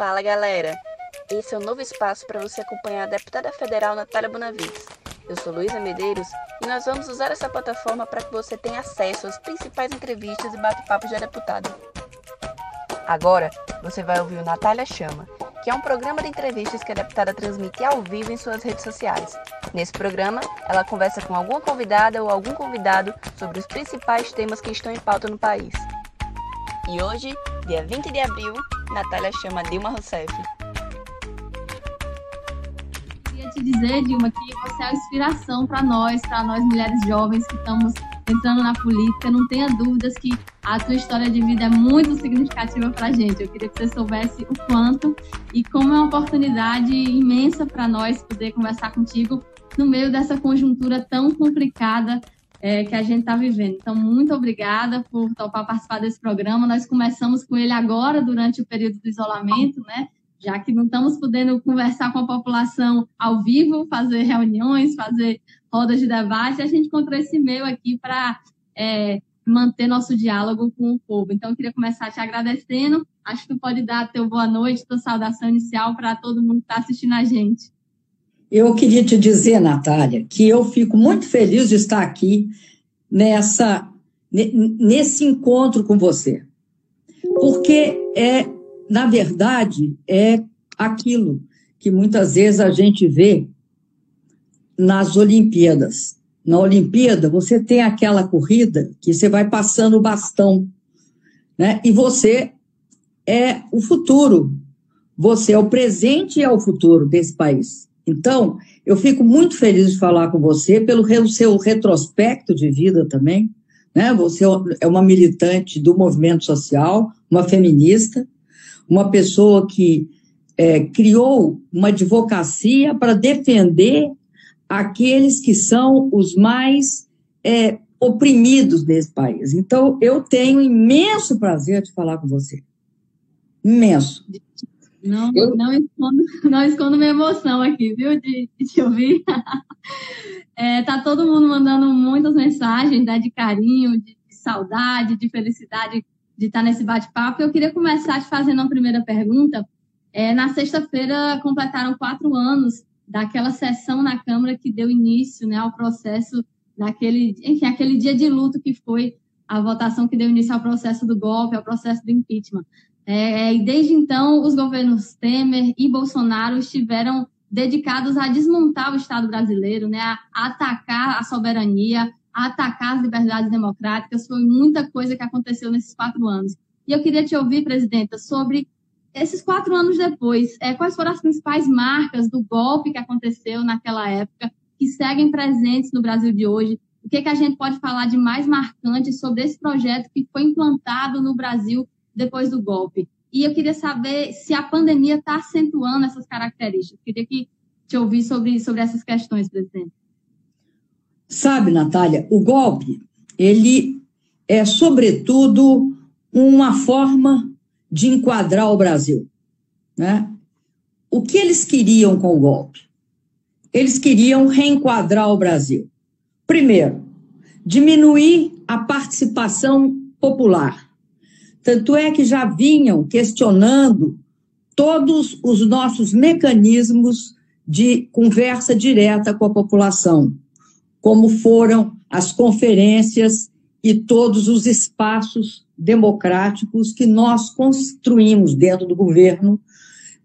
Fala galera! Esse é o novo espaço para você acompanhar a deputada federal Natália Bonavides. Eu sou Luísa Medeiros e nós vamos usar essa plataforma para que você tenha acesso às principais entrevistas e bate-papos da deputada. Agora você vai ouvir o Natália Chama, que é um programa de entrevistas que a deputada transmite ao vivo em suas redes sociais. Nesse programa, ela conversa com alguma convidada ou algum convidado sobre os principais temas que estão em pauta no país. E hoje, dia 20 de abril, Natália chama Dilma Rousseff. Queria te dizer, Dilma, que você é a inspiração para nós, para nós mulheres jovens que estamos entrando na política. Não tenha dúvidas que a tua história de vida é muito significativa para a gente. Eu queria que você soubesse o quanto e como é uma oportunidade imensa para nós poder conversar contigo no meio dessa conjuntura tão complicada é, que a gente está vivendo. Então, muito obrigada por topar participar desse programa. Nós começamos com ele agora, durante o período do isolamento, né? Já que não estamos podendo conversar com a população ao vivo, fazer reuniões, fazer rodas de debate, a gente encontrou esse e-mail aqui para é, manter nosso diálogo com o povo. Então, eu queria começar te agradecendo. Acho que tu pode dar teu boa noite, tua saudação inicial para todo mundo que está assistindo a gente. Eu queria te dizer, Natália, que eu fico muito feliz de estar aqui nessa, nesse encontro com você. Porque é, na verdade, é aquilo que muitas vezes a gente vê nas Olimpíadas. Na Olimpíada, você tem aquela corrida que você vai passando o bastão, né? E você é o futuro. Você é o presente e é o futuro desse país. Então, eu fico muito feliz de falar com você pelo seu retrospecto de vida também. Né? Você é uma militante do movimento social, uma feminista, uma pessoa que é, criou uma advocacia para defender aqueles que são os mais é, oprimidos desse país. Então, eu tenho imenso prazer de falar com você. Imenso. Não, eu... não, escondo, não escondo minha emoção aqui, viu, de, de te ouvir. é, tá todo mundo mandando muitas mensagens né, de carinho, de, de saudade, de felicidade de estar nesse bate-papo. Eu queria começar te fazendo uma primeira pergunta. É, na sexta-feira completaram quatro anos daquela sessão na Câmara que deu início né, ao processo naquele, enfim, aquele dia de luto que foi a votação que deu início ao processo do golpe, ao processo do impeachment. É, e desde então, os governos Temer e Bolsonaro estiveram dedicados a desmontar o Estado brasileiro, né, a atacar a soberania, a atacar as liberdades democráticas. Foi muita coisa que aconteceu nesses quatro anos. E eu queria te ouvir, presidenta, sobre esses quatro anos depois, é, quais foram as principais marcas do golpe que aconteceu naquela época, que seguem presentes no Brasil de hoje? O que, que a gente pode falar de mais marcante sobre esse projeto que foi implantado no Brasil depois do golpe. E eu queria saber se a pandemia está acentuando essas características. Queria que te ouvir sobre, sobre essas questões, presidente. Sabe, Natália, o golpe, ele é, sobretudo, uma forma de enquadrar o Brasil. Né? O que eles queriam com o golpe? Eles queriam reenquadrar o Brasil. Primeiro, diminuir a participação popular. Tanto é que já vinham questionando todos os nossos mecanismos de conversa direta com a população, como foram as conferências e todos os espaços democráticos que nós construímos dentro do governo,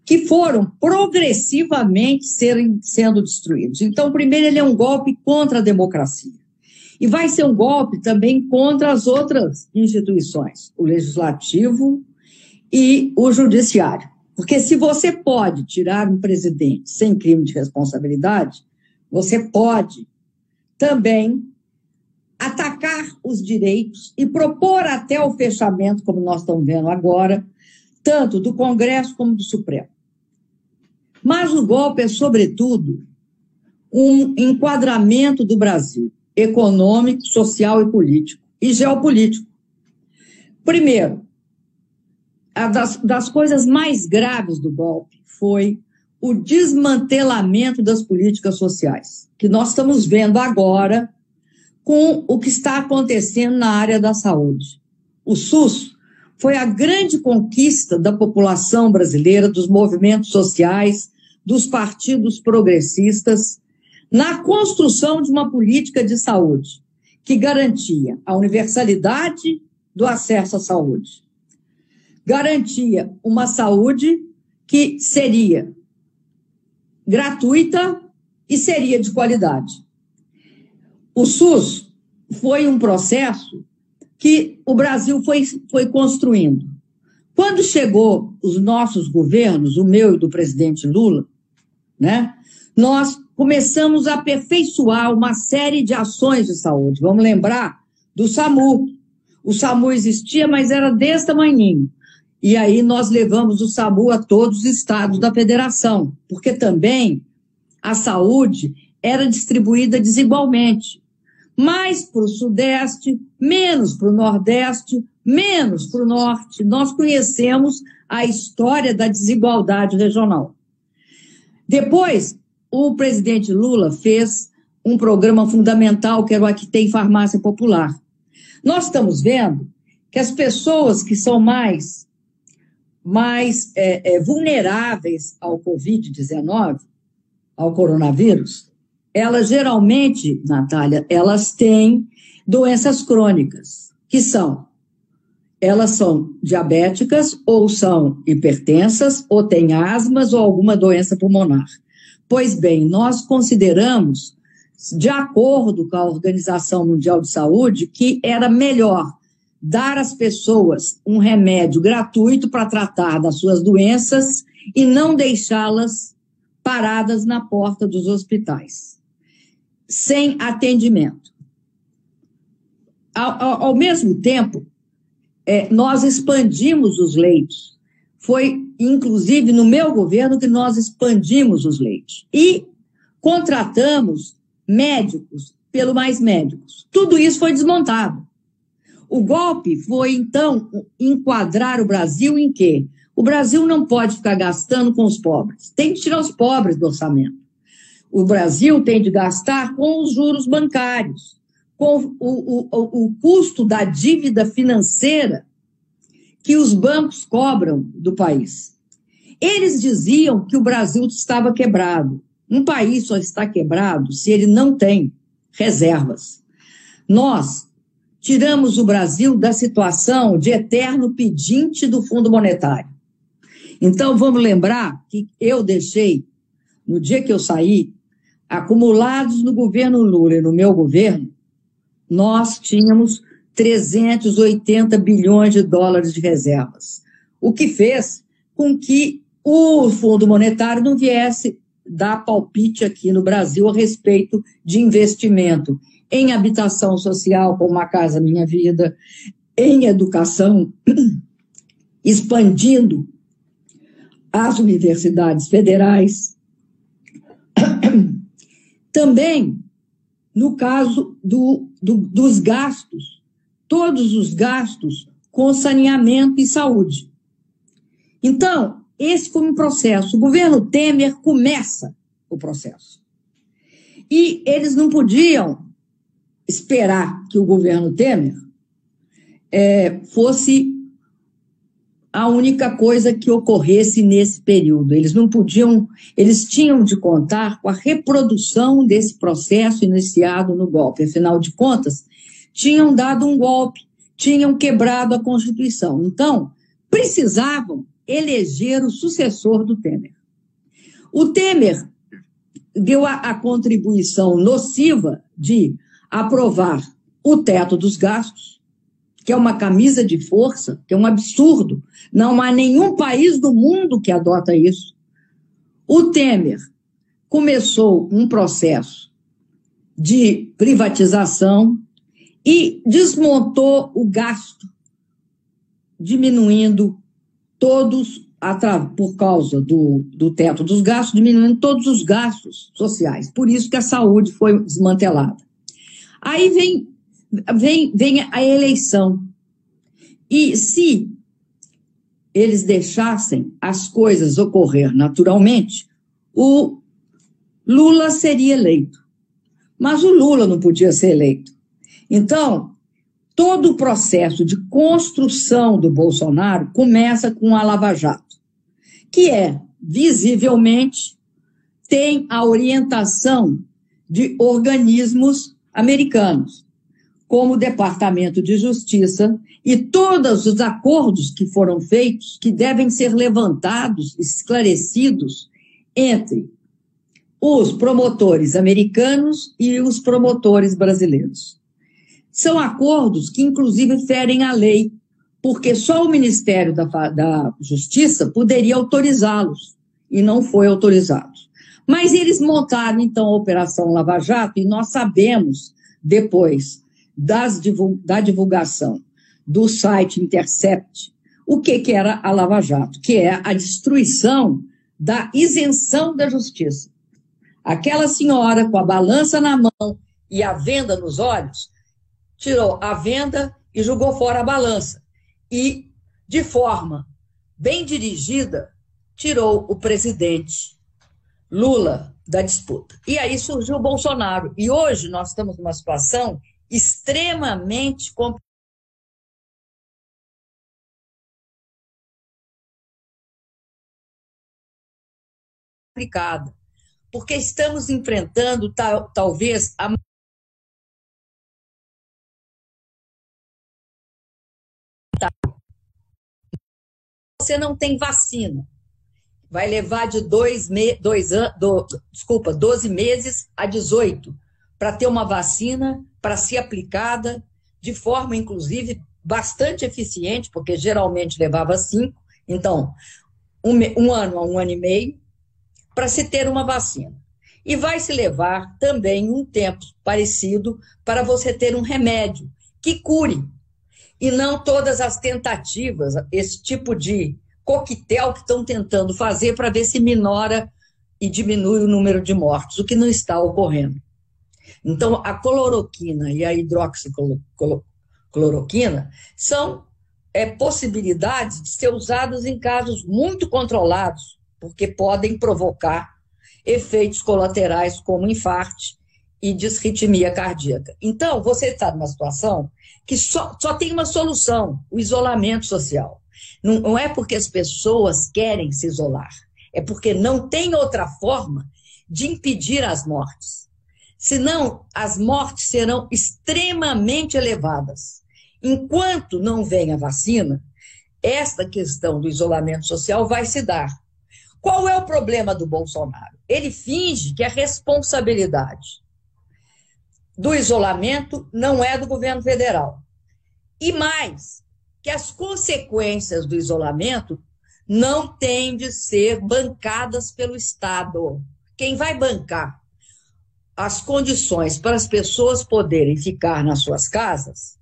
que foram progressivamente serem, sendo destruídos. Então, primeiro, ele é um golpe contra a democracia. E vai ser um golpe também contra as outras instituições, o legislativo e o judiciário. Porque se você pode tirar um presidente sem crime de responsabilidade, você pode também atacar os direitos e propor até o fechamento, como nós estamos vendo agora, tanto do Congresso como do Supremo. Mas o golpe é, sobretudo, um enquadramento do Brasil econômico, social e político, e geopolítico. Primeiro, das, das coisas mais graves do golpe foi o desmantelamento das políticas sociais, que nós estamos vendo agora com o que está acontecendo na área da saúde. O SUS foi a grande conquista da população brasileira, dos movimentos sociais, dos partidos progressistas, na construção de uma política de saúde que garantia a universalidade do acesso à saúde, garantia uma saúde que seria gratuita e seria de qualidade. O SUS foi um processo que o Brasil foi, foi construindo. Quando chegou os nossos governos, o meu e do presidente Lula, né, nós começamos a aperfeiçoar uma série de ações de saúde. Vamos lembrar do SAMU. O SAMU existia, mas era desse tamanhinho. E aí nós levamos o SAMU a todos os estados da federação, porque também a saúde era distribuída desigualmente. Mais para o Sudeste, menos para o Nordeste, menos para o Norte. Nós conhecemos a história da desigualdade regional. Depois, o presidente Lula fez um programa fundamental, que era o Aqui Tem Farmácia Popular. Nós estamos vendo que as pessoas que são mais, mais é, é, vulneráveis ao Covid-19, ao coronavírus, elas geralmente, Natália, elas têm doenças crônicas, que são, elas são diabéticas, ou são hipertensas, ou têm asmas, ou alguma doença pulmonar. Pois bem, nós consideramos, de acordo com a Organização Mundial de Saúde, que era melhor dar às pessoas um remédio gratuito para tratar das suas doenças e não deixá-las paradas na porta dos hospitais, sem atendimento. Ao, ao, ao mesmo tempo, é, nós expandimos os leitos. Foi inclusive no meu governo, que nós expandimos os leitos. E contratamos médicos pelo Mais Médicos. Tudo isso foi desmontado. O golpe foi, então, enquadrar o Brasil em quê? O Brasil não pode ficar gastando com os pobres. Tem que tirar os pobres do orçamento. O Brasil tem de gastar com os juros bancários, com o, o, o custo da dívida financeira que os bancos cobram do país. Eles diziam que o Brasil estava quebrado. Um país só está quebrado se ele não tem reservas. Nós tiramos o Brasil da situação de eterno pedinte do Fundo Monetário. Então, vamos lembrar que eu deixei, no dia que eu saí, acumulados no governo Lula e no meu governo, nós tínhamos 380 bilhões de dólares de reservas, o que fez com que o Fundo Monetário não viesse dar palpite aqui no Brasil a respeito de investimento em habitação social, como a Casa Minha Vida, em educação, expandindo as universidades federais. Também, no caso do, do, dos gastos todos os gastos com saneamento e saúde. Então, esse foi um processo. O governo Temer começa o processo. E eles não podiam esperar que o governo Temer é, fosse a única coisa que ocorresse nesse período. Eles não podiam, eles tinham de contar com a reprodução desse processo iniciado no golpe. Afinal de contas, tinham dado um golpe, tinham quebrado a Constituição. Então, precisavam eleger o sucessor do Temer. O Temer deu a, a contribuição nociva de aprovar o teto dos gastos, que é uma camisa de força, que é um absurdo. Não há nenhum país do mundo que adota isso. O Temer começou um processo de privatização e desmontou o gasto, diminuindo todos, por causa do, do teto dos gastos, diminuindo todos os gastos sociais. Por isso que a saúde foi desmantelada. Aí vem, vem, vem a eleição. E se eles deixassem as coisas ocorrer naturalmente, o Lula seria eleito. Mas o Lula não podia ser eleito. Então, todo o processo de construção do Bolsonaro começa com a Lava Jato, que é, visivelmente, tem a orientação de organismos americanos, como o Departamento de Justiça e todos os acordos que foram feitos, que devem ser levantados, esclarecidos entre os promotores americanos e os promotores brasileiros. São acordos que, inclusive, ferem a lei, porque só o Ministério da, da Justiça poderia autorizá-los, e não foi autorizado. Mas eles montaram, então, a Operação Lava Jato, e nós sabemos, depois das, da divulgação do site Intercept, o que, que era a Lava Jato, que é a destruição da isenção da justiça. Aquela senhora com a balança na mão e a venda nos olhos, tirou a venda e jogou fora a balança. E, de forma bem dirigida, tirou o presidente Lula da disputa. E aí surgiu o Bolsonaro. E hoje nós estamos numa situação extremamente complicada, porque estamos enfrentando tal, talvez a você não tem vacina. Vai levar de dois, me, dois anos, do, desculpa, 12 meses a 18 para ter uma vacina para ser aplicada de forma, inclusive, bastante eficiente, porque geralmente levava cinco. Então, um, um ano a um ano e meio para se ter uma vacina. E vai se levar também um tempo parecido para você ter um remédio que cure. E não todas as tentativas, esse tipo de coquetel que estão tentando fazer para ver se minora e diminui o número de mortes, o que não está ocorrendo. Então, a cloroquina e a hidroxicloroquina são é, possibilidades de ser usadas em casos muito controlados, porque podem provocar efeitos colaterais como infarto e disritmia cardíaca. Então, você está numa situação que só, só tem uma solução: o isolamento social. Não, não é porque as pessoas querem se isolar, é porque não tem outra forma de impedir as mortes. Senão, as mortes serão extremamente elevadas. Enquanto não vem a vacina, esta questão do isolamento social vai se dar. Qual é o problema do Bolsonaro? Ele finge que a responsabilidade do isolamento não é do governo federal. E mais, que as consequências do isolamento não têm de ser bancadas pelo Estado. Quem vai bancar as condições para as pessoas poderem ficar nas suas casas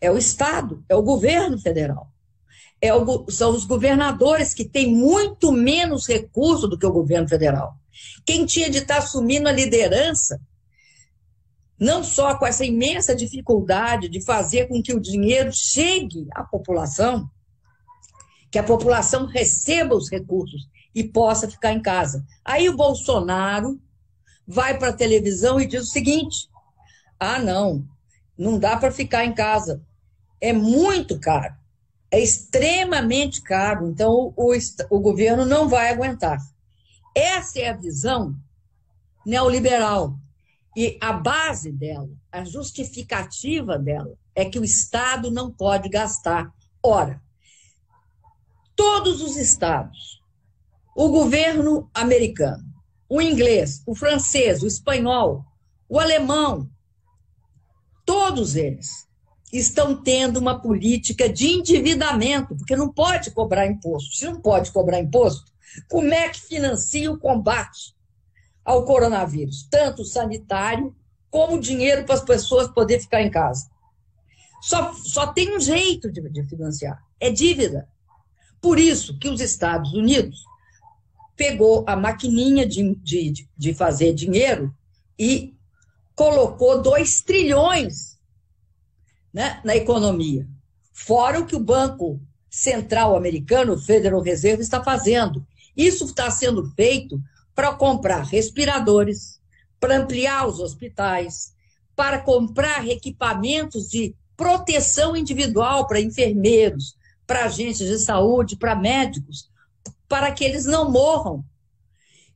é o Estado, é o governo federal é o, são os governadores que têm muito menos recurso do que o governo federal. Quem tinha de estar assumindo a liderança, não só com essa imensa dificuldade de fazer com que o dinheiro chegue à população, que a população receba os recursos e possa ficar em casa. Aí o Bolsonaro vai para a televisão e diz o seguinte: ah, não, não dá para ficar em casa, é muito caro é extremamente caro, então o, o governo não vai aguentar. Essa é a visão neoliberal. E a base dela, a justificativa dela, é que o Estado não pode gastar. Ora, todos os estados, o governo americano, o inglês, o francês, o espanhol, o alemão, todos eles estão tendo uma política de endividamento, porque não pode cobrar imposto. Se não pode cobrar imposto, como é que financia o combate ao coronavírus? Tanto sanitário como dinheiro para as pessoas poderem ficar em casa. Só, só tem um jeito de, de financiar: é dívida. Por isso que os Estados Unidos pegou a maquininha de, de, de fazer dinheiro e colocou 2 trilhões né, na economia. Fora o que o Banco Central Americano, Federal Reserve, está fazendo. Isso está sendo feito para comprar respiradores, para ampliar os hospitais, para comprar equipamentos de proteção individual para enfermeiros, para agentes de saúde, para médicos, para que eles não morram.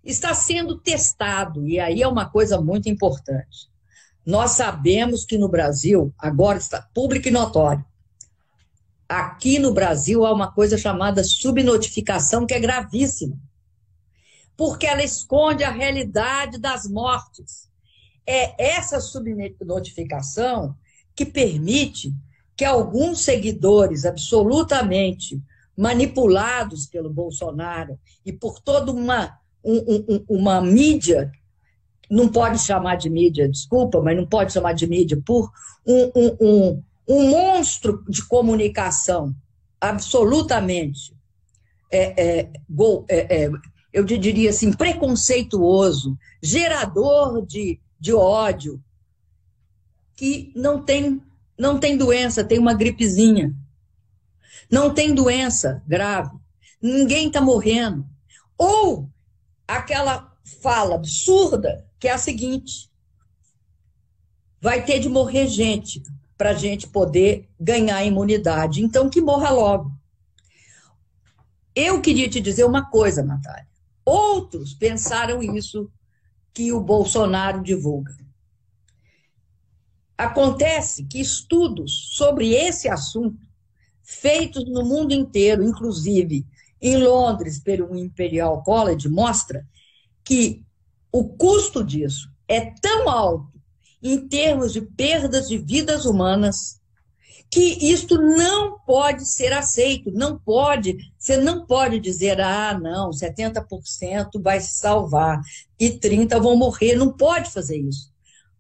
Está sendo testado, e aí é uma coisa muito importante. Nós sabemos que no Brasil, agora está público e notório, aqui no Brasil há uma coisa chamada subnotificação, que é gravíssima, porque ela esconde a realidade das mortes. É essa subnotificação que permite que alguns seguidores absolutamente manipulados pelo Bolsonaro e por toda uma, um, um, uma mídia, não pode chamar de mídia, desculpa, mas não pode chamar de mídia, por um, um, um monstro de comunicação absolutamente, é, é, é, é, eu diria assim, preconceituoso, gerador de, de ódio, que não tem, não tem doença, tem uma gripezinha. Não tem doença grave. Ninguém está morrendo. Ou aquela fala absurda que é a seguinte: vai ter de morrer gente para a gente poder ganhar imunidade. Então, que morra logo. Eu queria te dizer uma coisa, Natália. Outros pensaram isso que o Bolsonaro divulga. Acontece que estudos sobre esse assunto, feitos no mundo inteiro, inclusive em Londres pelo Imperial College, mostra que o custo disso é tão alto em termos de perdas de vidas humanas que isto não pode ser aceito, não pode, você não pode dizer, ah, não, 70% vai se salvar e 30 vão morrer, não pode fazer isso.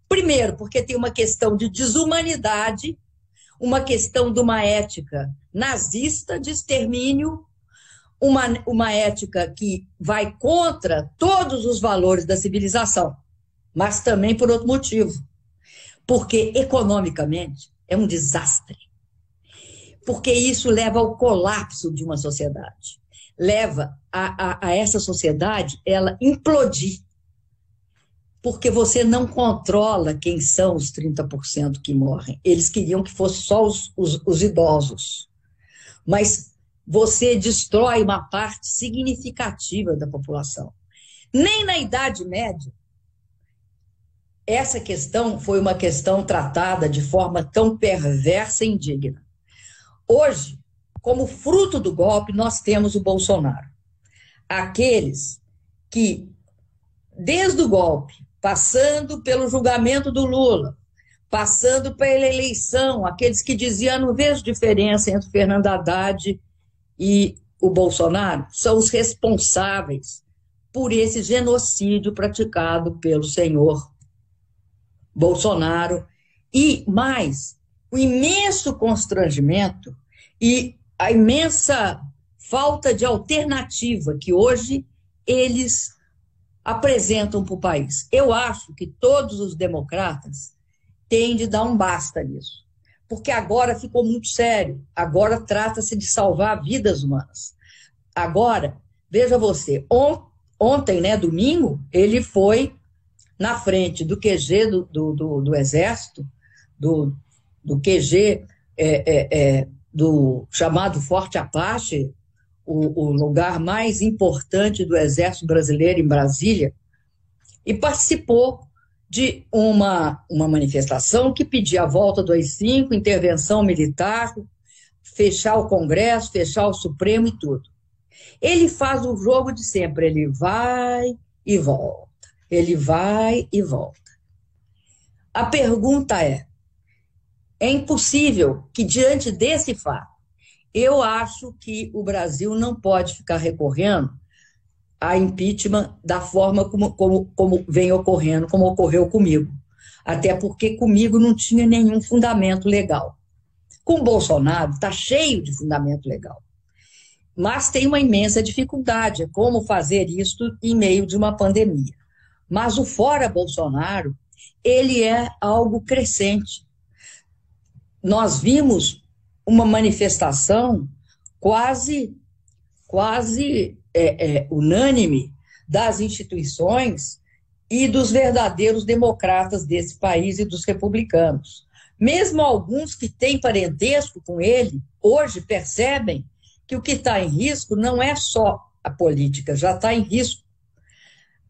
Primeiro, porque tem uma questão de desumanidade, uma questão de uma ética nazista de extermínio, uma, uma ética que vai contra todos os valores da civilização, mas também por outro motivo. Porque economicamente é um desastre. Porque isso leva ao colapso de uma sociedade. Leva a, a, a essa sociedade ela implodir porque você não controla quem são os 30% que morrem. Eles queriam que fosse só os, os, os, idosos. Mas você destrói uma parte significativa da população. Nem na Idade Média, essa questão foi uma questão tratada de forma tão perversa e indigna. Hoje, como fruto do golpe, nós temos o Bolsonaro. Aqueles que, desde o golpe, passando pelo julgamento do Lula, passando pela eleição, aqueles que diziam não vejo diferença entre Fernando Haddad e o Bolsonaro, são os responsáveis por esse genocídio praticado pelo senhor Bolsonaro e mais o imenso constrangimento e a imensa falta de alternativa que hoje eles apresentam para o país. Eu acho que todos os democratas têm de dar um basta nisso, porque agora ficou muito sério. Agora trata-se de salvar vidas humanas. Agora, veja você, on, ontem, né, domingo, ele foi na frente do QG do, do, do, do Exército, do, do QG é, é, é, do chamado Forte Apache, o, o lugar mais importante do Exército Brasileiro em Brasília, e participou de uma, uma manifestação que pedia a volta do AI-5, intervenção militar, fechar o Congresso, fechar o Supremo e tudo. Ele faz o jogo de sempre, ele vai e volta, ele vai e volta. A pergunta é: é impossível que, diante desse fato, eu acho que o Brasil não pode ficar recorrendo a impeachment da forma como, como, como vem ocorrendo, como ocorreu comigo. Até porque comigo não tinha nenhum fundamento legal. Com Bolsonaro está cheio de fundamento legal. Mas tem uma imensa dificuldade, como fazer isso em meio de uma pandemia. Mas o fora Bolsonaro, ele é algo crescente. Nós vimos uma manifestação quase, quase é, é, unânime das instituições e dos verdadeiros democratas desse país e dos republicanos. Mesmo alguns que têm parentesco com ele, hoje percebem que o que está em risco não é só a política, já está em risco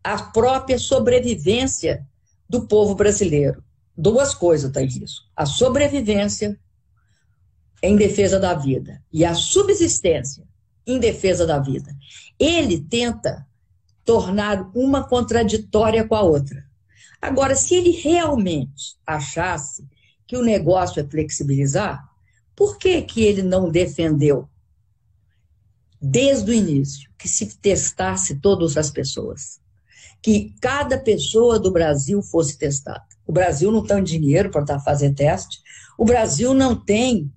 a própria sobrevivência do povo brasileiro. Duas coisas estão tá em risco: a sobrevivência em defesa da vida e a subsistência em defesa da vida. Ele tenta tornar uma contraditória com a outra. Agora, se ele realmente achasse que o negócio é flexibilizar, por que, que ele não defendeu desde o início que se testasse todas as pessoas? Que cada pessoa do Brasil fosse testada. O Brasil não tem dinheiro para tá fazer teste, o Brasil não tem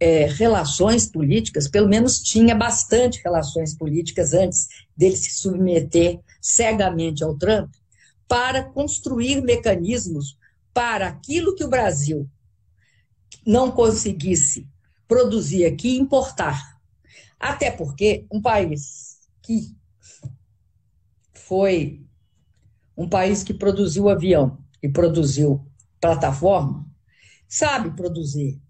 é, relações políticas, pelo menos tinha bastante relações políticas antes dele se submeter cegamente ao Trump, para construir mecanismos para aquilo que o Brasil não conseguisse produzir aqui importar. Até porque um país que foi um país que produziu avião e produziu plataforma, sabe produzir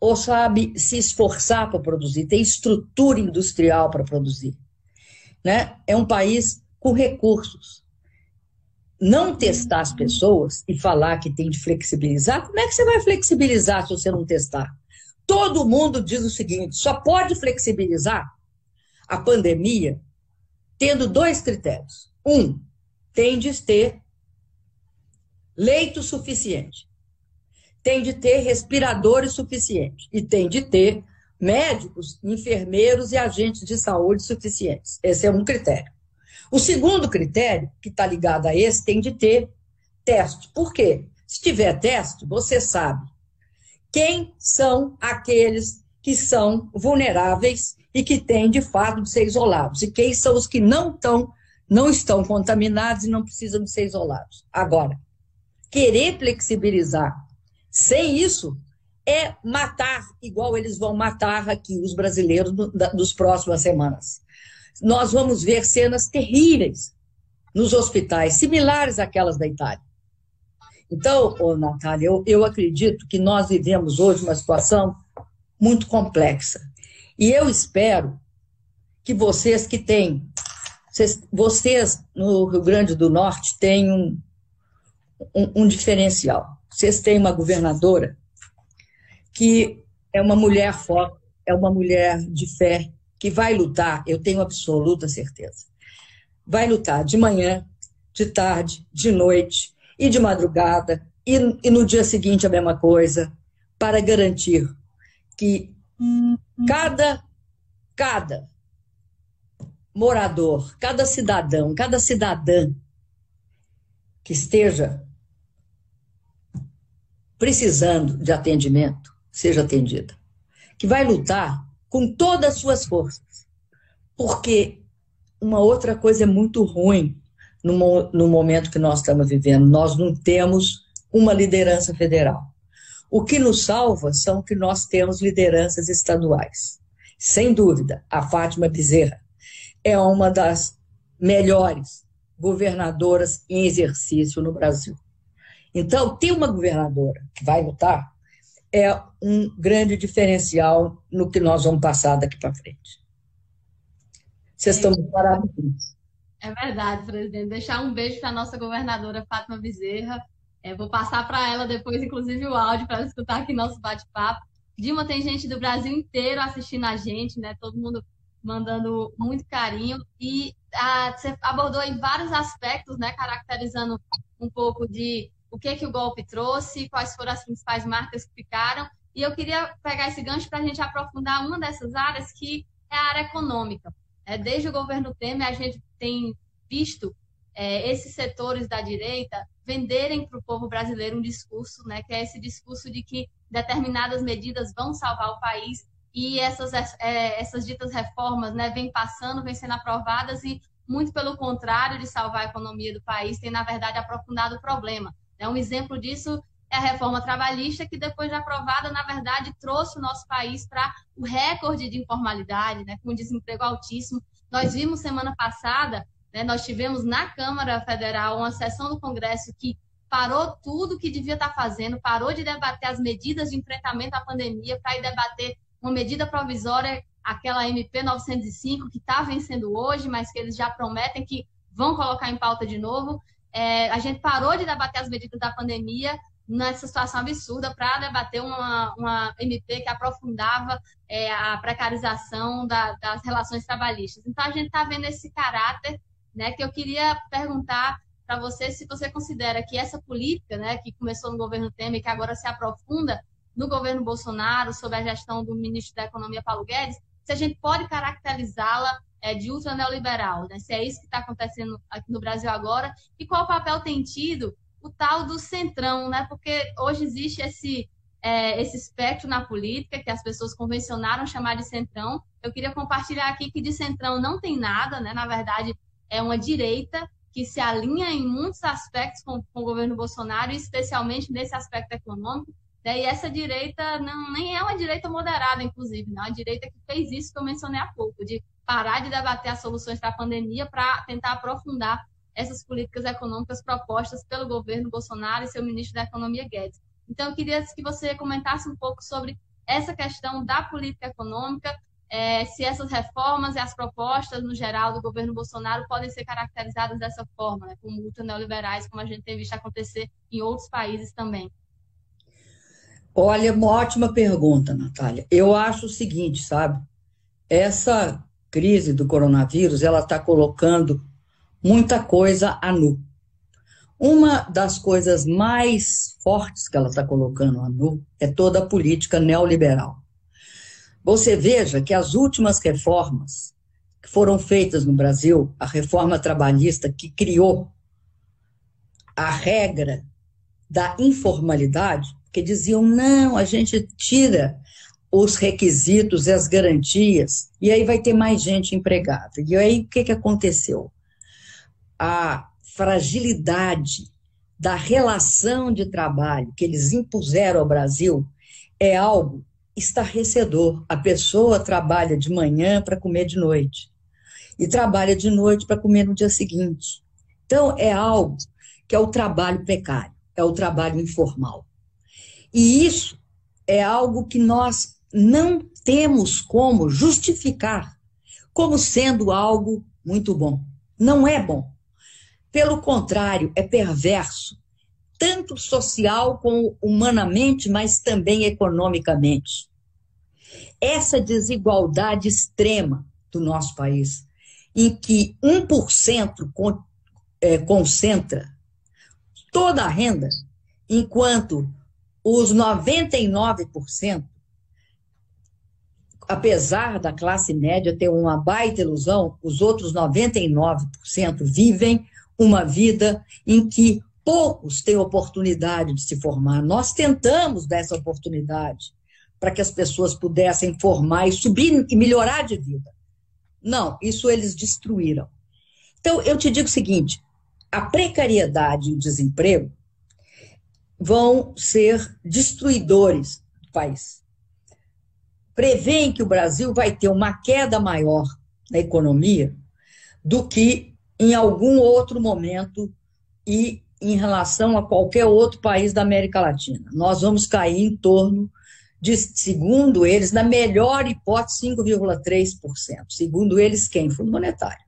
ou sabe se esforçar para produzir, tem estrutura industrial para produzir. Né? É um país com recursos. Não testar as pessoas e falar que tem de flexibilizar, como é que você vai flexibilizar se você não testar? Todo mundo diz o seguinte: só pode flexibilizar a pandemia tendo dois critérios. Um, tem de ter leito suficiente tem de ter respiradores suficientes e tem de ter médicos, enfermeiros e agentes de saúde suficientes. Esse é um critério. O segundo critério, que está ligado a esse, tem de ter teste. Por quê? Se tiver teste, você sabe quem são aqueles que são vulneráveis e que têm de fato de ser isolados, e quem são os que não estão, não estão contaminados e não precisam de ser isolados. Agora, querer flexibilizar sem isso, é matar, igual eles vão matar aqui os brasileiros no, da, nos próximas semanas. Nós vamos ver cenas terríveis nos hospitais, similares àquelas da Itália. Então, Natália, eu, eu acredito que nós vivemos hoje uma situação muito complexa. E eu espero que vocês que têm, vocês, vocês no Rio Grande do Norte têm um, um, um diferencial. Vocês têm uma governadora que é uma mulher forte, é uma mulher de fé, que vai lutar, eu tenho absoluta certeza. Vai lutar de manhã, de tarde, de noite e de madrugada, e, e no dia seguinte a mesma coisa, para garantir que cada, cada morador, cada cidadão, cada cidadã que esteja precisando de atendimento, seja atendida. Que vai lutar com todas as suas forças. Porque uma outra coisa é muito ruim no, no momento que nós estamos vivendo. Nós não temos uma liderança federal. O que nos salva são que nós temos lideranças estaduais. Sem dúvida, a Fátima Bezerra é uma das melhores governadoras em exercício no Brasil. Então, ter uma governadora que vai lutar é um grande diferencial no que nós vamos passar daqui para frente. Vocês estão muito parabéns. É verdade, presidente. Deixar um beijo para a nossa governadora Fátima Bezerra. É, vou passar para ela depois, inclusive, o áudio para escutar aqui nosso bate-papo. Dilma, tem gente do Brasil inteiro assistindo a gente, né? Todo mundo mandando muito carinho. E ah, você abordou em vários aspectos, né? Caracterizando um pouco de o que, que o golpe trouxe, quais foram as principais marcas que ficaram. E eu queria pegar esse gancho para a gente aprofundar uma dessas áreas, que é a área econômica. É, desde o governo Temer, a gente tem visto é, esses setores da direita venderem para o povo brasileiro um discurso, né, que é esse discurso de que determinadas medidas vão salvar o país e essas, é, essas ditas reformas né, vêm passando, vêm sendo aprovadas e, muito pelo contrário de salvar a economia do país, tem, na verdade, aprofundado o problema. É um exemplo disso é a reforma trabalhista, que depois de aprovada, na verdade, trouxe o nosso país para o recorde de informalidade, né, com desemprego altíssimo. Nós vimos semana passada, né, nós tivemos na Câmara Federal uma sessão do Congresso que parou tudo que devia estar fazendo, parou de debater as medidas de enfrentamento à pandemia para ir debater uma medida provisória, aquela MP 905, que está vencendo hoje, mas que eles já prometem que vão colocar em pauta de novo. É, a gente parou de debater as medidas da pandemia nessa situação absurda para debater uma, uma MP que aprofundava é, a precarização da, das relações trabalhistas. Então, a gente está vendo esse caráter né, que eu queria perguntar para você se você considera que essa política, né, que começou no governo Temer e que agora se aprofunda no governo Bolsonaro, sob a gestão do ministro da Economia, Paulo Guedes, se a gente pode caracterizá-la é, de ultra neoliberal, né? se é isso que está acontecendo aqui no Brasil agora, e qual papel tem tido o tal do centrão, né? porque hoje existe esse, é, esse espectro na política que as pessoas convencionaram chamar de centrão. Eu queria compartilhar aqui que de centrão não tem nada, né? na verdade é uma direita que se alinha em muitos aspectos com, com o governo Bolsonaro, especialmente nesse aspecto econômico, né? E essa direita não, nem é uma direita moderada, inclusive, não. É uma direita que fez isso que eu mencionei há pouco, de parar de debater as soluções para a pandemia para tentar aprofundar essas políticas econômicas propostas pelo governo Bolsonaro e seu ministro da Economia Guedes. Então, eu queria que você comentasse um pouco sobre essa questão da política econômica, é, se essas reformas e as propostas, no geral, do governo Bolsonaro podem ser caracterizadas dessa forma, né, como ultra neoliberais, como a gente tem visto acontecer em outros países também. Olha, uma ótima pergunta, Natália. Eu acho o seguinte, sabe? Essa crise do coronavírus, ela está colocando muita coisa a nu. Uma das coisas mais fortes que ela está colocando a nu é toda a política neoliberal. Você veja que as últimas reformas que foram feitas no Brasil, a reforma trabalhista que criou a regra da informalidade, que diziam: não, a gente tira os requisitos e as garantias, e aí vai ter mais gente empregada. E aí o que, que aconteceu? A fragilidade da relação de trabalho que eles impuseram ao Brasil é algo estarrecedor. A pessoa trabalha de manhã para comer de noite e trabalha de noite para comer no dia seguinte. Então, é algo que é o trabalho precário, é o trabalho informal. E isso é algo que nós não temos como justificar como sendo algo muito bom. Não é bom. Pelo contrário, é perverso, tanto social como humanamente, mas também economicamente. Essa desigualdade extrema do nosso país, em que 1% é, concentra toda a renda, enquanto os 99%, apesar da classe média ter uma baita ilusão, os outros 99% vivem uma vida em que poucos têm oportunidade de se formar. Nós tentamos dar essa oportunidade para que as pessoas pudessem formar e subir e melhorar de vida. Não, isso eles destruíram. Então, eu te digo o seguinte: a precariedade e o desemprego vão ser destruidores do país. Prevêem que o Brasil vai ter uma queda maior na economia do que em algum outro momento e em relação a qualquer outro país da América Latina. Nós vamos cair em torno de, segundo eles, na melhor hipótese, 5,3%. Segundo eles, quem? Fundo Monetário.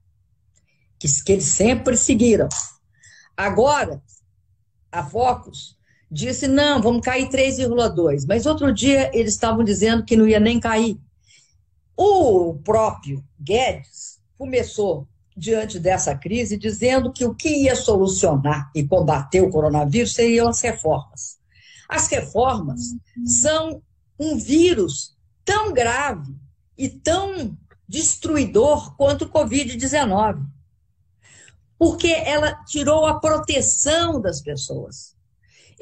Que, que eles sempre seguiram. Agora, a Focus disse: não, vamos cair 3,2. Mas outro dia eles estavam dizendo que não ia nem cair. O próprio Guedes começou, diante dessa crise, dizendo que o que ia solucionar e combater o coronavírus seriam as reformas. As reformas são um vírus tão grave e tão destruidor quanto o Covid-19. Porque ela tirou a proteção das pessoas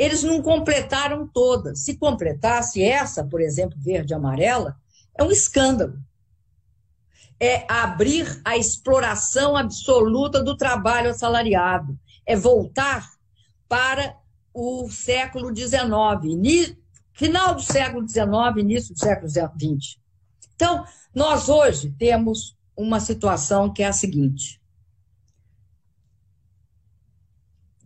eles não completaram todas. Se completasse essa, por exemplo, verde e amarela, é um escândalo. É abrir a exploração absoluta do trabalho assalariado. É voltar para o século XIX, final do século XIX, início do século XX. Então, nós hoje temos uma situação que é a seguinte: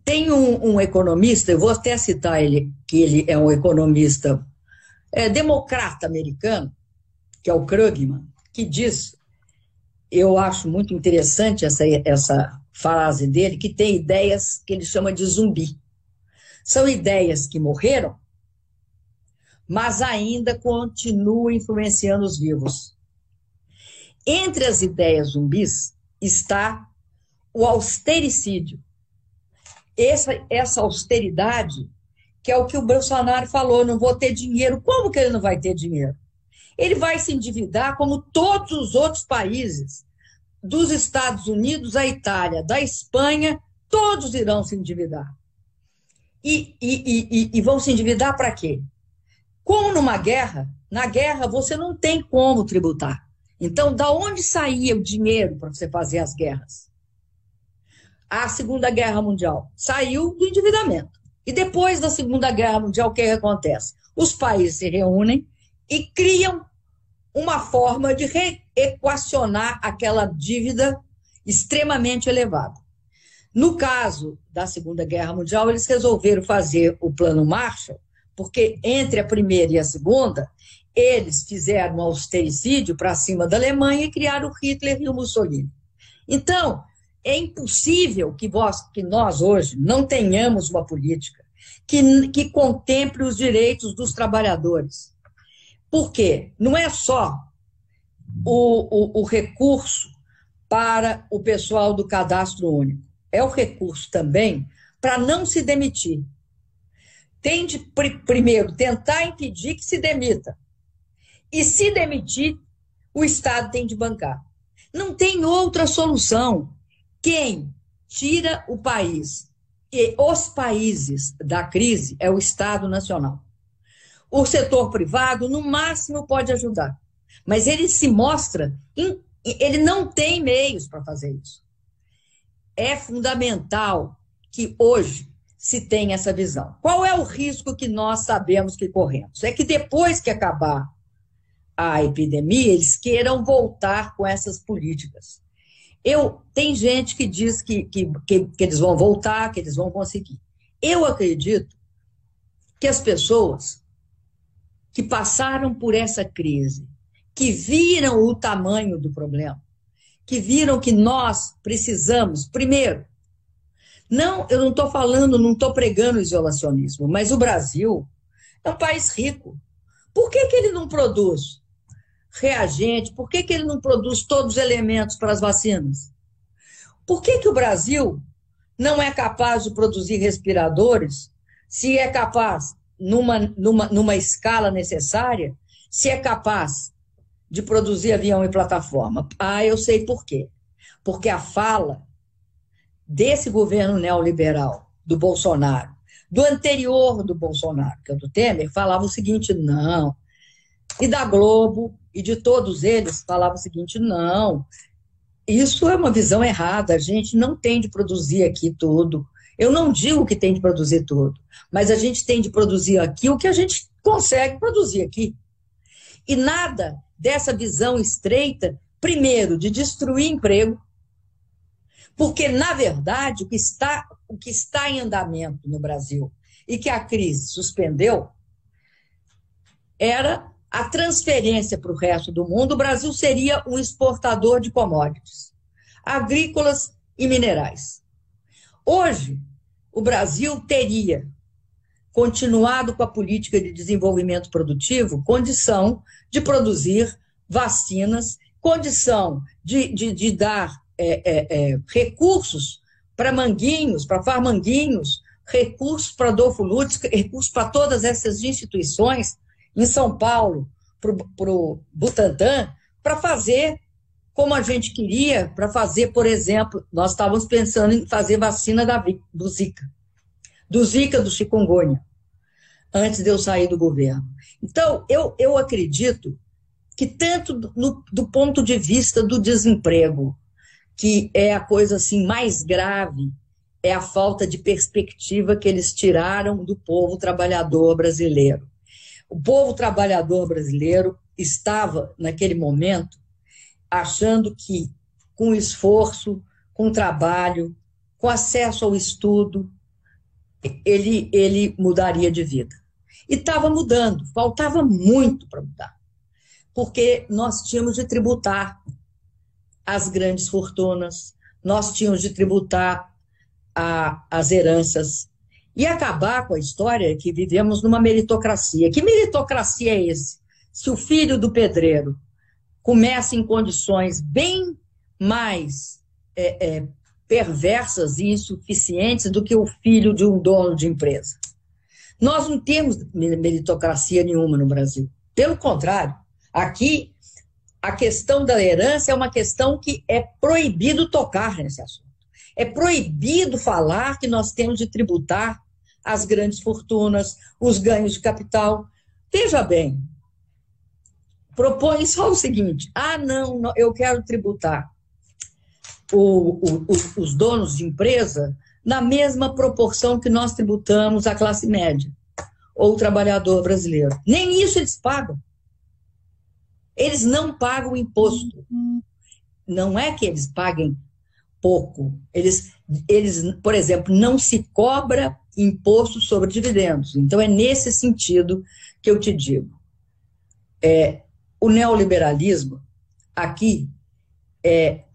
Tem um, um, economista, eu vou até citar ele, que ele é um economista é, democrata americano, que é o Krugman, que diz, eu acho muito interessante essa, essa frase dele, que tem ideias que ele chama de zumbi. São ideias que morreram, mas ainda continuam influenciando os vivos. Entre as ideias zumbis está o austericídio. Essa, essa austeridade, que é o que o Bolsonaro falou, não vou ter dinheiro. Como que ele não vai ter dinheiro? Ele vai se endividar como todos os outros países, dos Estados Unidos à Itália, da Espanha, todos irão se endividar. E, e, e, e vão se endividar para quê? Como numa guerra, na guerra você não tem como tributar. Então, da onde saía o dinheiro para você fazer as guerras? A Segunda Guerra Mundial saiu do endividamento. E depois da Segunda Guerra Mundial, o que, que acontece? Os países se reúnem e criam uma forma de reequacionar aquela dívida extremamente elevada. No caso da Segunda Guerra Mundial, eles resolveram fazer o Plano Marshall, porque entre a primeira e a segunda, eles fizeram um austericídio para cima da Alemanha e criaram Hitler e o Mussolini. Então, é impossível que, vós, que nós hoje não tenhamos uma política que, que contemple os direitos dos trabalhadores. Por quê? Não é só o, o, o recurso para o pessoal do cadastro único, é o recurso também para não se demitir. Tem de, pr primeiro, tentar impedir que se demita. E se demitir, o Estado tem de bancar. Não tem outra solução. Quem tira o país e os países da crise é o Estado Nacional. O setor privado, no máximo, pode ajudar, mas ele se mostra, ele não tem meios para fazer isso. É fundamental que hoje se tenha essa visão. Qual é o risco que nós sabemos que corremos? É que depois que acabar a epidemia, eles queiram voltar com essas políticas. Eu Tem gente que diz que, que, que, que eles vão voltar, que eles vão conseguir. Eu acredito que as pessoas que passaram por essa crise, que viram o tamanho do problema, que viram que nós precisamos, primeiro, não, eu não estou falando, não estou pregando isolacionismo, mas o Brasil é um país rico. Por que, que ele não produz reagente? Por que, que ele não produz todos os elementos para as vacinas? Por que, que o Brasil não é capaz de produzir respiradores, se é capaz, numa, numa, numa escala necessária, se é capaz de produzir avião e plataforma? Ah, eu sei por quê. Porque a fala desse governo neoliberal, do Bolsonaro, do anterior do Bolsonaro, que é o do Temer, falava o seguinte: não. E da Globo, e de todos eles falava o seguinte: não, isso é uma visão errada, a gente não tem de produzir aqui tudo. Eu não digo que tem de produzir tudo, mas a gente tem de produzir aqui o que a gente consegue produzir aqui. E nada dessa visão estreita, primeiro, de destruir emprego, porque, na verdade, o que está, o que está em andamento no Brasil e que a crise suspendeu era a transferência para o resto do mundo, o Brasil seria um exportador de commodities agrícolas e minerais. Hoje, o Brasil teria continuado com a política de desenvolvimento produtivo, condição de produzir vacinas, condição de, de, de dar é, é, é, recursos para manguinhos, para farmanguinhos, recursos para Adolfo Lutz, recursos para todas essas instituições, em São Paulo, para o Butantan, para fazer como a gente queria, para fazer, por exemplo, nós estávamos pensando em fazer vacina da, do Zika, do Zika, do chikungunya, antes de eu sair do governo. Então, eu, eu acredito que tanto no, do ponto de vista do desemprego, que é a coisa assim mais grave, é a falta de perspectiva que eles tiraram do povo trabalhador brasileiro. O povo trabalhador brasileiro estava, naquele momento, achando que, com esforço, com trabalho, com acesso ao estudo, ele, ele mudaria de vida. E estava mudando, faltava muito para mudar. Porque nós tínhamos de tributar as grandes fortunas, nós tínhamos de tributar a, as heranças e acabar com a história que vivemos numa meritocracia. Que meritocracia é esse? Se o filho do pedreiro começa em condições bem mais é, é, perversas e insuficientes do que o filho de um dono de empresa. Nós não temos meritocracia nenhuma no Brasil. Pelo contrário, aqui a questão da herança é uma questão que é proibido tocar nesse assunto. É proibido falar que nós temos de tributar as grandes fortunas, os ganhos de capital. Veja bem, propõe só o seguinte: ah, não, eu quero tributar o, o, os donos de empresa na mesma proporção que nós tributamos a classe média ou o trabalhador brasileiro. Nem isso eles pagam. Eles não pagam imposto. Não é que eles paguem pouco. Eles, eles, por exemplo, não se cobra imposto sobre dividendos. Então é nesse sentido que eu te digo. É, o neoliberalismo aqui é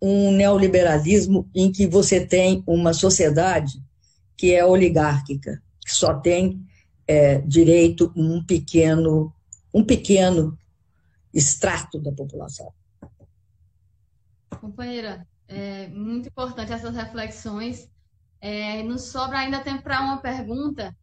um neoliberalismo em que você tem uma sociedade que é oligárquica, que só tem é, direito um pequeno, um pequeno extrato da população. Companheira, é muito importante essas reflexões. É, nos sobra ainda tempo para uma pergunta.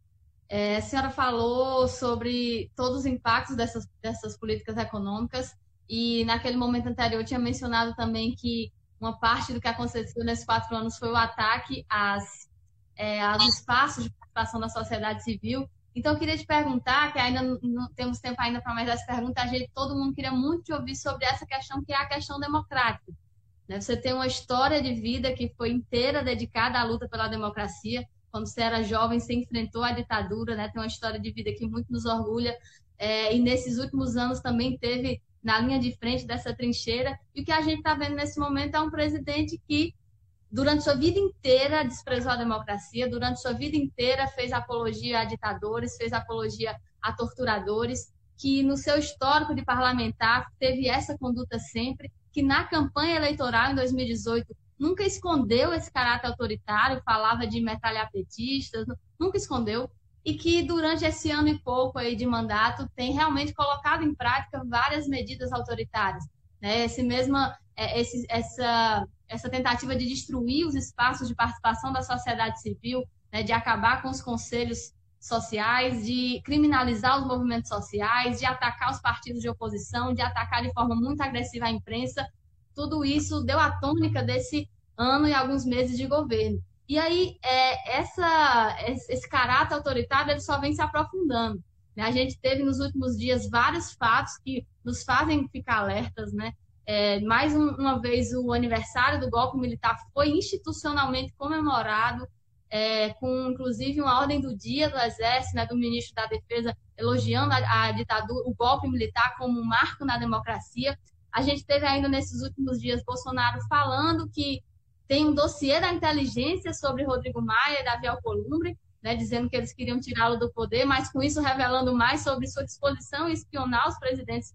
É, a senhora falou sobre todos os impactos dessas, dessas políticas econômicas e naquele momento anterior tinha mencionado também que uma parte do que aconteceu nesses quatro anos foi o ataque às, é, aos espaços de participação da sociedade civil. Então, eu queria te perguntar, que ainda não temos tempo ainda para mais essa pergunta, a gente, todo mundo queria muito te ouvir sobre essa questão, que é a questão democrática. Né? Você tem uma história de vida que foi inteira dedicada à luta pela democracia. Quando você era jovem, você enfrentou a ditadura, né? tem uma história de vida que muito nos orgulha. É, e nesses últimos anos também teve na linha de frente dessa trincheira. E o que a gente está vendo nesse momento é um presidente que, durante sua vida inteira, desprezou a democracia, durante sua vida inteira fez apologia a ditadores, fez apologia a torturadores, que no seu histórico de parlamentar teve essa conduta sempre, que na campanha eleitoral em 2018 nunca escondeu esse caráter autoritário, falava de metralhar petistas, nunca escondeu, e que durante esse ano e pouco aí de mandato tem realmente colocado em prática várias medidas autoritárias. Né? Esse mesma, é, esse, essa, essa tentativa de destruir os espaços de participação da sociedade civil, né? de acabar com os conselhos sociais, de criminalizar os movimentos sociais, de atacar os partidos de oposição, de atacar de forma muito agressiva a imprensa. Tudo isso deu a tônica desse ano e alguns meses de governo. E aí, é, essa, esse caráter autoritário ele só vem se aprofundando. Né? A gente teve nos últimos dias vários fatos que nos fazem ficar alertas. Né? É, mais um, uma vez, o aniversário do golpe militar foi institucionalmente comemorado, é, com inclusive uma ordem do dia do Exército, né, do ministro da Defesa, elogiando a, a ditadura, o golpe militar como um marco na democracia. A gente teve ainda nesses últimos dias Bolsonaro falando que tem um dossiê da inteligência sobre Rodrigo Maia e Davi Alcolumbre, né, dizendo que eles queriam tirá-lo do poder, mas com isso revelando mais sobre sua disposição em espionar os presidentes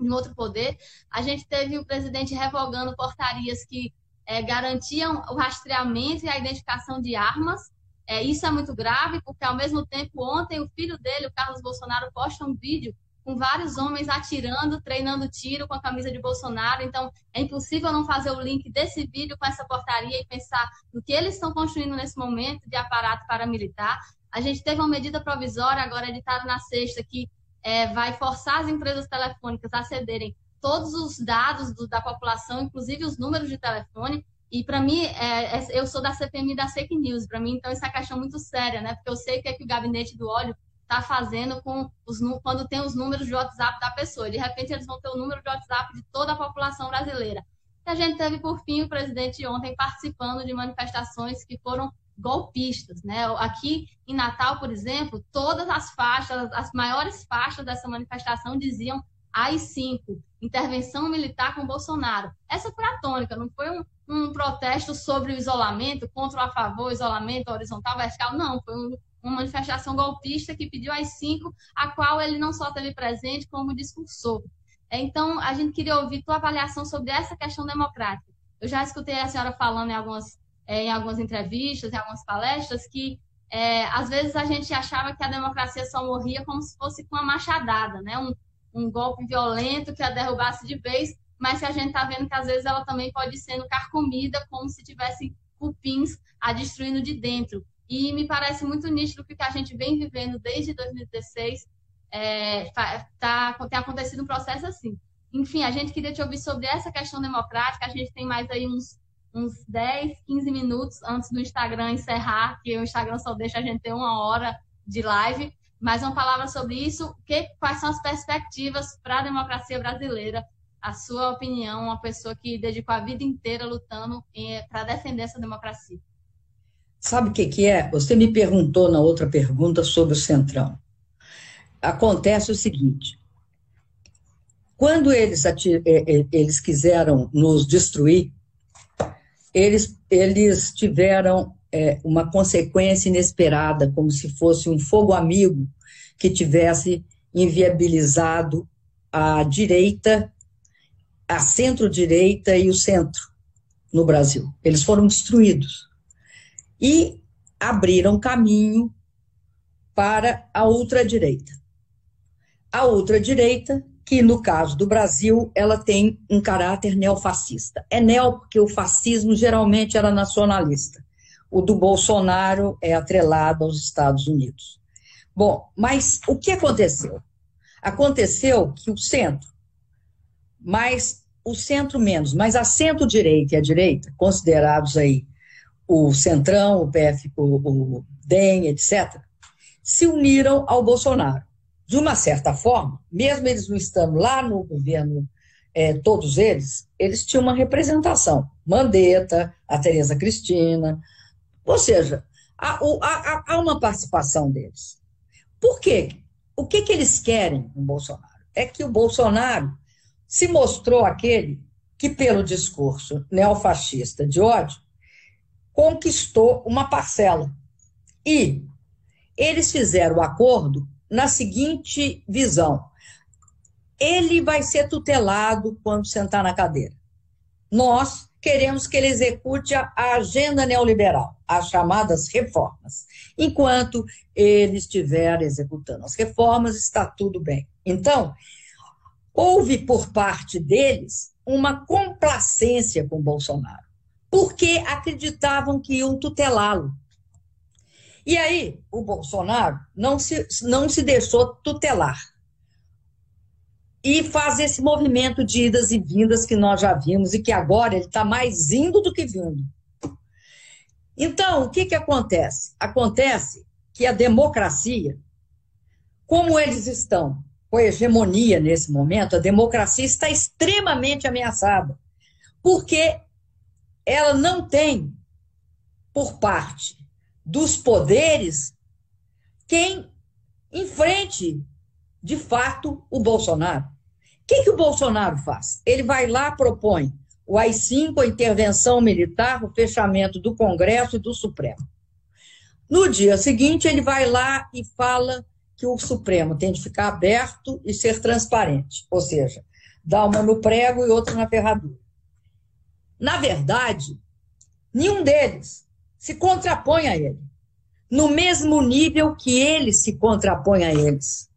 em outro poder. A gente teve o presidente revogando portarias que é, garantiam o rastreamento e a identificação de armas. É, isso é muito grave, porque ao mesmo tempo, ontem, o filho dele, o Carlos Bolsonaro, posta um vídeo com vários homens atirando, treinando tiro com a camisa de Bolsonaro. Então, é impossível não fazer o link desse vídeo com essa portaria e pensar no que eles estão construindo nesse momento de aparato paramilitar. A gente teve uma medida provisória, agora editada na sexta, que é, vai forçar as empresas telefônicas a cederem todos os dados do, da população, inclusive os números de telefone. E para mim, é, é, eu sou da CPMI da Fake News. Para mim, então, isso é uma questão muito séria, né? Porque eu sei que é que o gabinete do óleo está fazendo com os quando tem os números de WhatsApp da pessoa. De repente, eles vão ter o número de WhatsApp de toda a população brasileira. E a gente teve, por fim, o presidente ontem participando de manifestações que foram golpistas. Né? Aqui em Natal, por exemplo, todas as faixas, as maiores faixas dessa manifestação diziam AI-5. Intervenção militar com Bolsonaro. Essa foi a tônica, não foi um, um protesto sobre o isolamento, contra ou a favor, isolamento horizontal, vertical, não, foi um, uma manifestação golpista que pediu às cinco, a qual ele não só teve presente, como discursou. Então, a gente queria ouvir tua avaliação sobre essa questão democrática. Eu já escutei a senhora falando em algumas, é, em algumas entrevistas, em algumas palestras, que é, às vezes a gente achava que a democracia só morria como se fosse com uma machadada, né? Um, um golpe violento que a derrubasse de vez, mas que a gente está vendo que às vezes ela também pode ser carcomida, como se tivesse cupins a destruindo de dentro. E me parece muito nítido que a gente vem vivendo desde 2016 é, tá, tem acontecido um processo assim. Enfim, a gente queria te ouvir sobre essa questão democrática. A gente tem mais aí uns, uns 10, 15 minutos antes do Instagram encerrar, que o Instagram só deixa a gente ter uma hora de live. Mais uma palavra sobre isso. Que, quais são as perspectivas para a democracia brasileira? A sua opinião, uma pessoa que dedicou a vida inteira lutando para defender essa democracia. Sabe o que, que é? Você me perguntou na outra pergunta sobre o Centrão. Acontece o seguinte: quando eles, eles quiseram nos destruir, eles, eles tiveram é, uma consequência inesperada, como se fosse um fogo amigo que tivesse inviabilizado a direita, a centro-direita e o centro no Brasil. Eles foram destruídos e abriram caminho para a ultradireita. A ultradireita, que no caso do Brasil, ela tem um caráter neofascista. É neo porque o fascismo geralmente era nacionalista. O do Bolsonaro é atrelado aos Estados Unidos. Bom, mas o que aconteceu? Aconteceu que o centro, mais o centro menos, mas a centro-direita e a direita, considerados aí o Centrão, o PF, o, o DEM, etc., se uniram ao Bolsonaro. De uma certa forma, mesmo eles não estando lá no governo, é, todos eles, eles tinham uma representação. Mandetta, a Tereza Cristina, ou seja, há, há, há uma participação deles. Por quê? O que, que eles querem com o Bolsonaro? É que o Bolsonaro se mostrou aquele que, pelo discurso neofascista de ódio, conquistou uma parcela. E eles fizeram o acordo na seguinte visão: ele vai ser tutelado quando sentar na cadeira. Nós queremos que ele execute a agenda neoliberal, as chamadas reformas. Enquanto ele estiver executando as reformas, está tudo bem. Então, houve por parte deles uma complacência com Bolsonaro porque acreditavam que iam tutelá-lo. E aí, o Bolsonaro não se, não se deixou tutelar. E faz esse movimento de idas e vindas que nós já vimos e que agora ele está mais indo do que vindo. Então, o que, que acontece? Acontece que a democracia, como eles estão com a hegemonia nesse momento, a democracia está extremamente ameaçada. Porque ela não tem, por parte dos poderes, quem enfrente, de fato, o Bolsonaro. O que, que o Bolsonaro faz? Ele vai lá, propõe o AI-5, a intervenção militar, o fechamento do Congresso e do Supremo. No dia seguinte, ele vai lá e fala que o Supremo tem de ficar aberto e ser transparente, ou seja, dá uma no prego e outra na ferradura. Na verdade, nenhum deles se contrapõe a ele, no mesmo nível que ele se contrapõe a eles.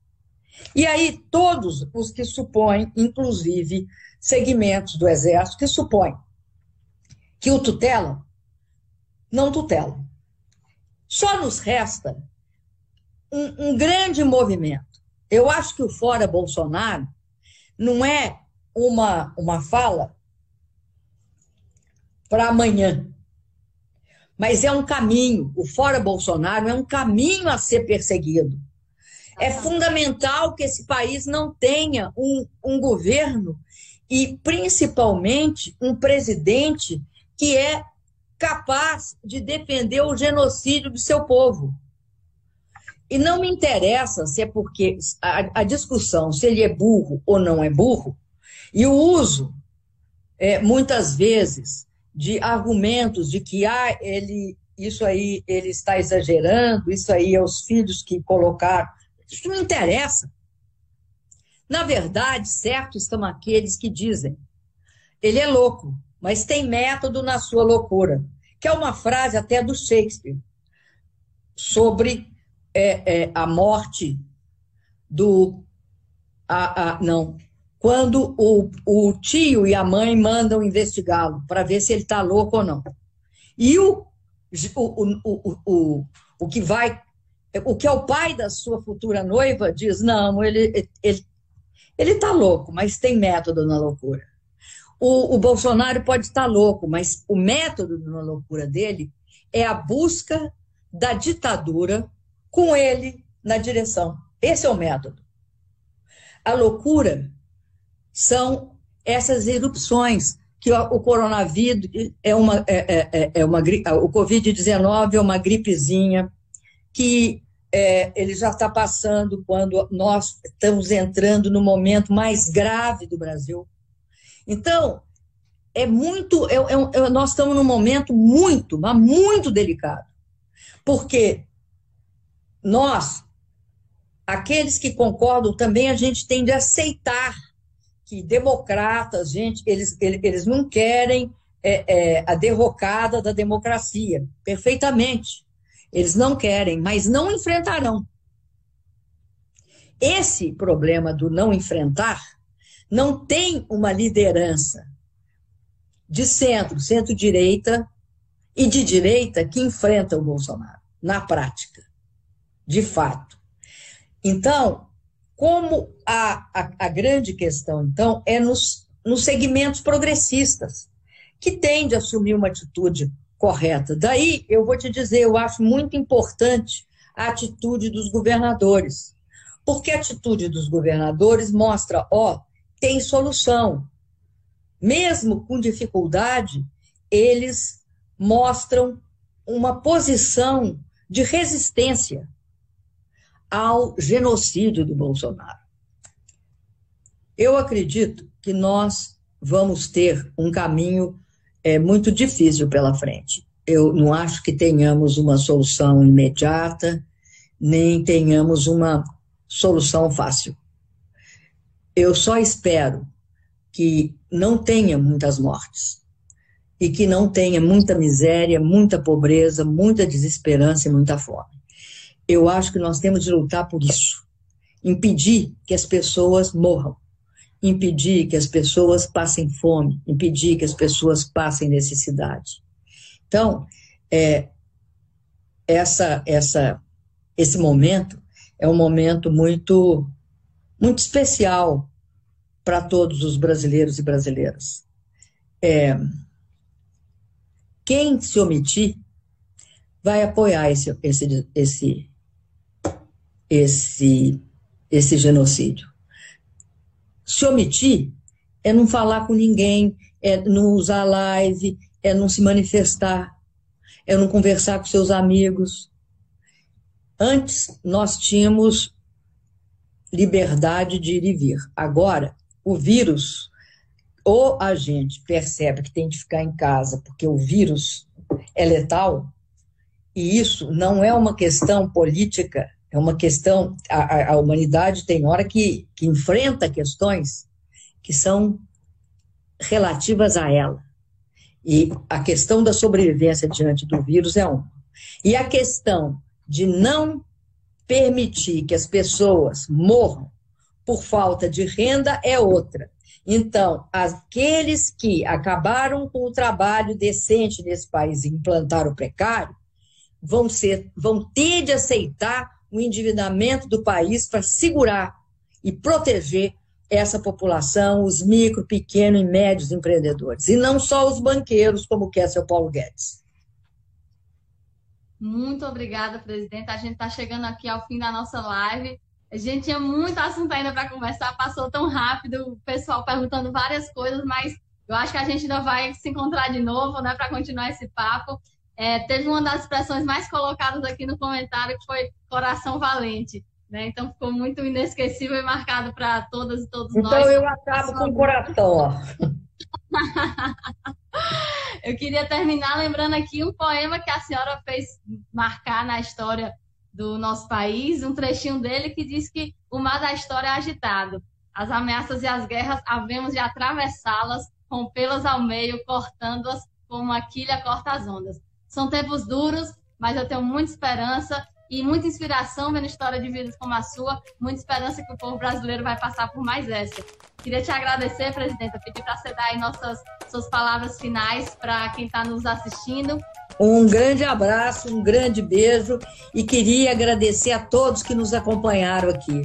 E aí, todos os que supõem, inclusive segmentos do Exército, que supõem que o tutelam, não tutelam. Só nos resta um, um grande movimento. Eu acho que o Fora Bolsonaro não é uma, uma fala para amanhã. Mas é um caminho, o fora Bolsonaro é um caminho a ser perseguido. É fundamental que esse país não tenha um, um governo e, principalmente, um presidente que é capaz de defender o genocídio do seu povo. E não me interessa se é porque a, a discussão se ele é burro ou não é burro, E o uso, é, muitas vezes, de argumentos de que ah, ele, isso aí ele está exagerando, isso aí é os filhos que colocaram. Isso não interessa. Na verdade, certo estão aqueles que dizem ele é louco, mas tem método na sua loucura, que é uma frase até do Shakespeare sobre é, é, a morte do. A, a, não, quando o, o tio e a mãe mandam investigá-lo para ver se ele está louco ou não. E o, o, o, o, o que vai. O que é o pai da sua futura noiva diz: não, ele ele ele está louco, mas tem método na loucura. O, o Bolsonaro pode estar louco, mas o método na loucura dele é a busca da ditadura com ele na direção. Esse é o método. A loucura são essas erupções que o coronavírus é uma, é, é, é, é uma o Covid-19 é uma gripezinha que é, ele já está passando quando nós estamos entrando no momento mais grave do Brasil. Então, é muito. É, é, é, nós estamos num momento muito, mas muito delicado. Porque nós, aqueles que concordam, também a gente tem de aceitar que democratas, gente, eles, eles não querem é, é, a derrocada da democracia, perfeitamente. Eles não querem, mas não enfrentarão. Esse problema do não enfrentar não tem uma liderança de centro, centro-direita e de direita que enfrenta o Bolsonaro, na prática, de fato. Então, como a, a, a grande questão, então, é nos, nos segmentos progressistas, que tende a assumir uma atitude correta. Daí, eu vou te dizer, eu acho muito importante a atitude dos governadores. Porque a atitude dos governadores mostra, ó, tem solução. Mesmo com dificuldade, eles mostram uma posição de resistência ao genocídio do Bolsonaro. Eu acredito que nós vamos ter um caminho é muito difícil pela frente. Eu não acho que tenhamos uma solução imediata, nem tenhamos uma solução fácil. Eu só espero que não tenha muitas mortes e que não tenha muita miséria, muita pobreza, muita desesperança e muita fome. Eu acho que nós temos de lutar por isso, impedir que as pessoas morram impedir que as pessoas passem fome, impedir que as pessoas passem necessidade. Então, é, essa, essa, esse momento é um momento muito, muito especial para todos os brasileiros e brasileiras. É, quem se omitir vai apoiar esse, esse, esse, esse, esse genocídio. Se omitir é não falar com ninguém, é não usar live, é não se manifestar, é não conversar com seus amigos. Antes, nós tínhamos liberdade de ir e vir. Agora, o vírus, ou a gente percebe que tem de ficar em casa porque o vírus é letal, e isso não é uma questão política é uma questão, a, a humanidade tem hora que, que enfrenta questões que são relativas a ela. E a questão da sobrevivência diante do vírus é uma. E a questão de não permitir que as pessoas morram por falta de renda é outra. Então, aqueles que acabaram com o trabalho decente nesse país e implantaram o precário, vão, ser, vão ter de aceitar o endividamento do país para segurar e proteger essa população, os micro, pequeno e médios empreendedores, e não só os banqueiros, como quer seu Paulo Guedes. Muito obrigada, presidente. A gente está chegando aqui ao fim da nossa live. A gente tinha muito assunto ainda para conversar, passou tão rápido, o pessoal perguntando várias coisas, mas eu acho que a gente ainda vai se encontrar de novo, né, para continuar esse papo. É, teve uma das expressões mais colocadas aqui no comentário que foi coração valente. Né? Então ficou muito inesquecível e marcado para todas e todos então, nós. Então eu acabo com o coração. eu queria terminar lembrando aqui um poema que a senhora fez marcar na história do nosso país, um trechinho dele que diz que o mar da história é agitado. As ameaças e as guerras havemos de atravessá-las, rompê-las ao meio, cortando-as como a quilha corta as ondas. São tempos duros, mas eu tenho muita esperança e muita inspiração vendo história de vidas como a sua, muita esperança que o povo brasileiro vai passar por mais essa. Queria te agradecer, presidenta, pedir para você dar aí nossas suas palavras finais para quem está nos assistindo. Um grande abraço, um grande beijo e queria agradecer a todos que nos acompanharam aqui.